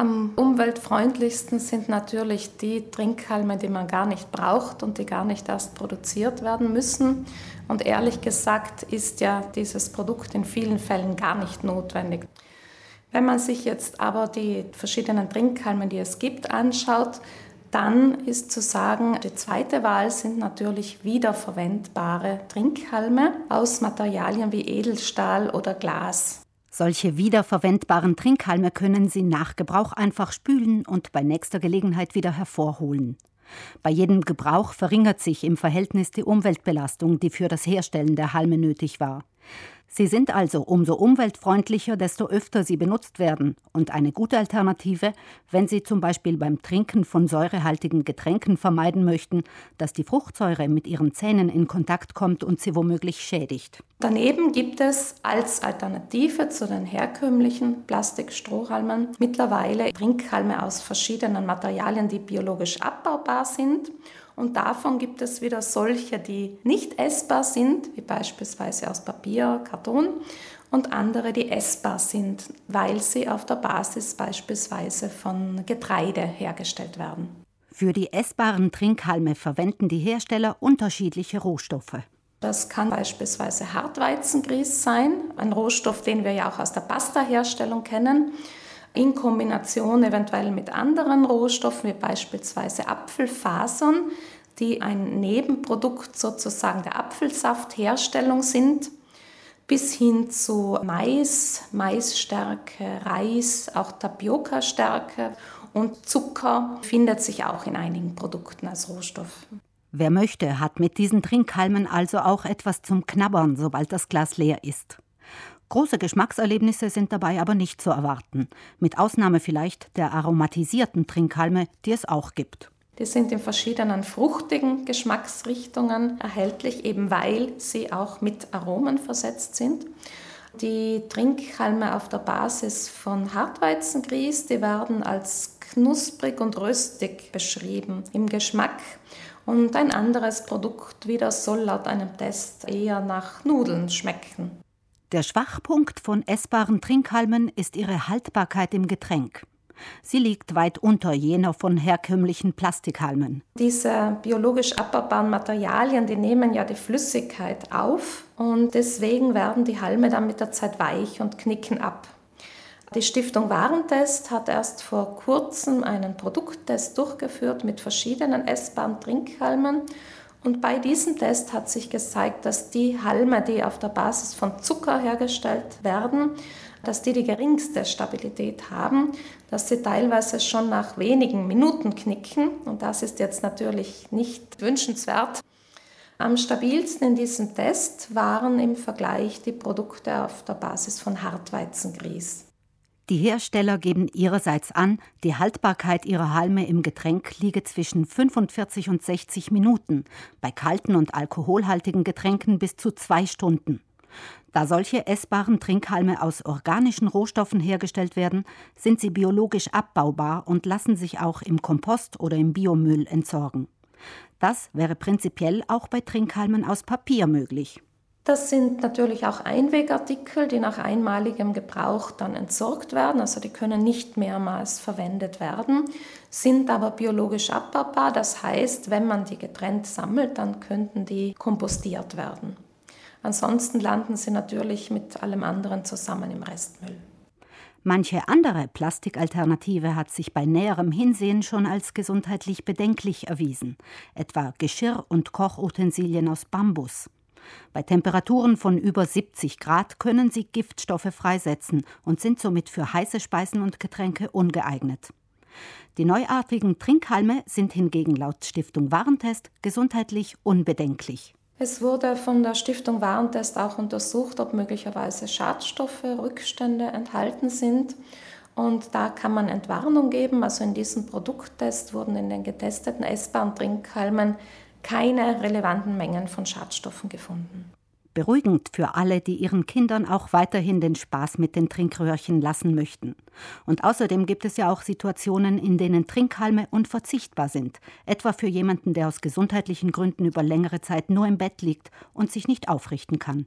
Am umweltfreundlichsten sind natürlich die Trinkhalme, die man gar nicht braucht und die gar nicht erst produziert werden müssen. Und ehrlich gesagt ist ja dieses Produkt in vielen Fällen gar nicht notwendig. Wenn man sich jetzt aber die verschiedenen Trinkhalme, die es gibt, anschaut, dann ist zu sagen, die zweite Wahl sind natürlich wiederverwendbare Trinkhalme aus Materialien wie Edelstahl oder Glas. Solche wiederverwendbaren Trinkhalme können Sie nach Gebrauch einfach spülen und bei nächster Gelegenheit wieder hervorholen. Bei jedem Gebrauch verringert sich im Verhältnis die Umweltbelastung, die für das Herstellen der Halme nötig war. Sie sind also umso umweltfreundlicher, desto öfter sie benutzt werden und eine gute Alternative, wenn Sie zum Beispiel beim Trinken von säurehaltigen Getränken vermeiden möchten, dass die Fruchtsäure mit Ihren Zähnen in Kontakt kommt und sie womöglich schädigt. Daneben gibt es als Alternative zu den herkömmlichen Plastikstrohhalmen mittlerweile Trinkhalme aus verschiedenen Materialien, die biologisch abbaubar sind und davon gibt es wieder solche, die nicht essbar sind, wie beispielsweise aus Papier, Karton, und andere, die essbar sind, weil sie auf der Basis beispielsweise von Getreide hergestellt werden. Für die essbaren Trinkhalme verwenden die Hersteller unterschiedliche Rohstoffe. Das kann beispielsweise Hartweizengrieß sein, ein Rohstoff, den wir ja auch aus der Pasta-Herstellung kennen in Kombination eventuell mit anderen Rohstoffen, wie beispielsweise Apfelfasern, die ein Nebenprodukt sozusagen der Apfelsaftherstellung sind, bis hin zu Mais, Maisstärke, Reis, auch Tapioca-Stärke und Zucker findet sich auch in einigen Produkten als Rohstoff. Wer möchte, hat mit diesen Trinkhalmen also auch etwas zum Knabbern, sobald das Glas leer ist. Große Geschmackserlebnisse sind dabei aber nicht zu erwarten, mit Ausnahme vielleicht der aromatisierten Trinkhalme, die es auch gibt. Die sind in verschiedenen fruchtigen Geschmacksrichtungen erhältlich, eben weil sie auch mit Aromen versetzt sind. Die Trinkhalme auf der Basis von Hartweizengrieß, die werden als knusprig und röstig beschrieben im Geschmack. Und ein anderes Produkt wieder soll laut einem Test eher nach Nudeln schmecken. Der Schwachpunkt von essbaren Trinkhalmen ist ihre Haltbarkeit im Getränk. Sie liegt weit unter jener von herkömmlichen Plastikhalmen. Diese biologisch abbaubaren Materialien, die nehmen ja die Flüssigkeit auf und deswegen werden die Halme dann mit der Zeit weich und knicken ab. Die Stiftung Warentest hat erst vor kurzem einen Produkttest durchgeführt mit verschiedenen essbaren Trinkhalmen und bei diesem Test hat sich gezeigt, dass die Halme, die auf der Basis von Zucker hergestellt werden, dass die die geringste Stabilität haben, dass sie teilweise schon nach wenigen Minuten knicken. Und das ist jetzt natürlich nicht wünschenswert. Am stabilsten in diesem Test waren im Vergleich die Produkte auf der Basis von Hartweizengrieß. Die Hersteller geben ihrerseits an, die Haltbarkeit ihrer Halme im Getränk liege zwischen 45 und 60 Minuten, bei kalten und alkoholhaltigen Getränken bis zu zwei Stunden. Da solche essbaren Trinkhalme aus organischen Rohstoffen hergestellt werden, sind sie biologisch abbaubar und lassen sich auch im Kompost oder im Biomüll entsorgen. Das wäre prinzipiell auch bei Trinkhalmen aus Papier möglich. Das sind natürlich auch Einwegartikel, die nach einmaligem Gebrauch dann entsorgt werden. Also die können nicht mehrmals verwendet werden, sind aber biologisch abbaubar. Das heißt, wenn man die getrennt sammelt, dann könnten die kompostiert werden. Ansonsten landen sie natürlich mit allem anderen zusammen im Restmüll. Manche andere Plastikalternative hat sich bei näherem Hinsehen schon als gesundheitlich bedenklich erwiesen, etwa Geschirr und Kochutensilien aus Bambus. Bei Temperaturen von über 70 Grad können sie Giftstoffe freisetzen und sind somit für heiße Speisen und Getränke ungeeignet. Die neuartigen Trinkhalme sind hingegen laut Stiftung Warentest gesundheitlich unbedenklich. Es wurde von der Stiftung Warentest auch untersucht, ob möglicherweise Schadstoffe, Rückstände enthalten sind. Und da kann man Entwarnung geben. Also in diesem Produkttest wurden in den getesteten essbaren Trinkhalmen keine relevanten Mengen von Schadstoffen gefunden. Beruhigend für alle, die ihren Kindern auch weiterhin den Spaß mit den Trinkröhrchen lassen möchten. Und außerdem gibt es ja auch Situationen, in denen Trinkhalme unverzichtbar sind, etwa für jemanden, der aus gesundheitlichen Gründen über längere Zeit nur im Bett liegt und sich nicht aufrichten kann.